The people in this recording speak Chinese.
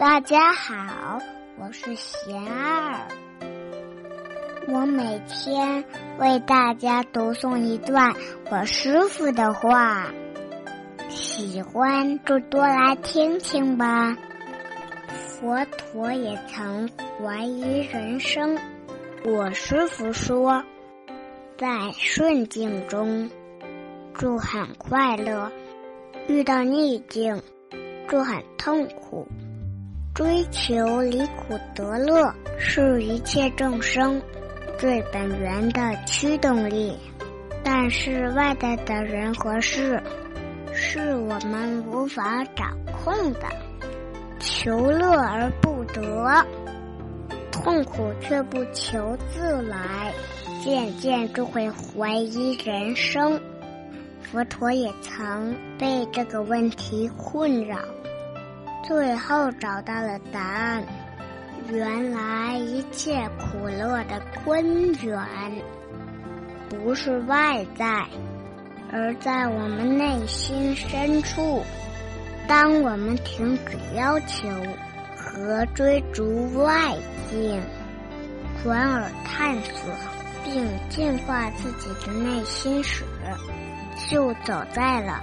大家好，我是贤儿。我每天为大家读诵一段我师傅的话，喜欢就多来听听吧。佛陀也曾怀疑人生，我师傅说，在顺境中就很快乐，遇到逆境就很痛苦。追求离苦得乐是一切众生最本源的驱动力，但是外在的人和事是我们无法掌控的。求乐而不得，痛苦却不求自来，渐渐就会怀疑人生。佛陀也曾被这个问题困扰。最后找到了答案，原来一切苦乐的根源不是外在，而在我们内心深处。当我们停止要求和追逐外境，转而探索并净化自己的内心时，就走在了。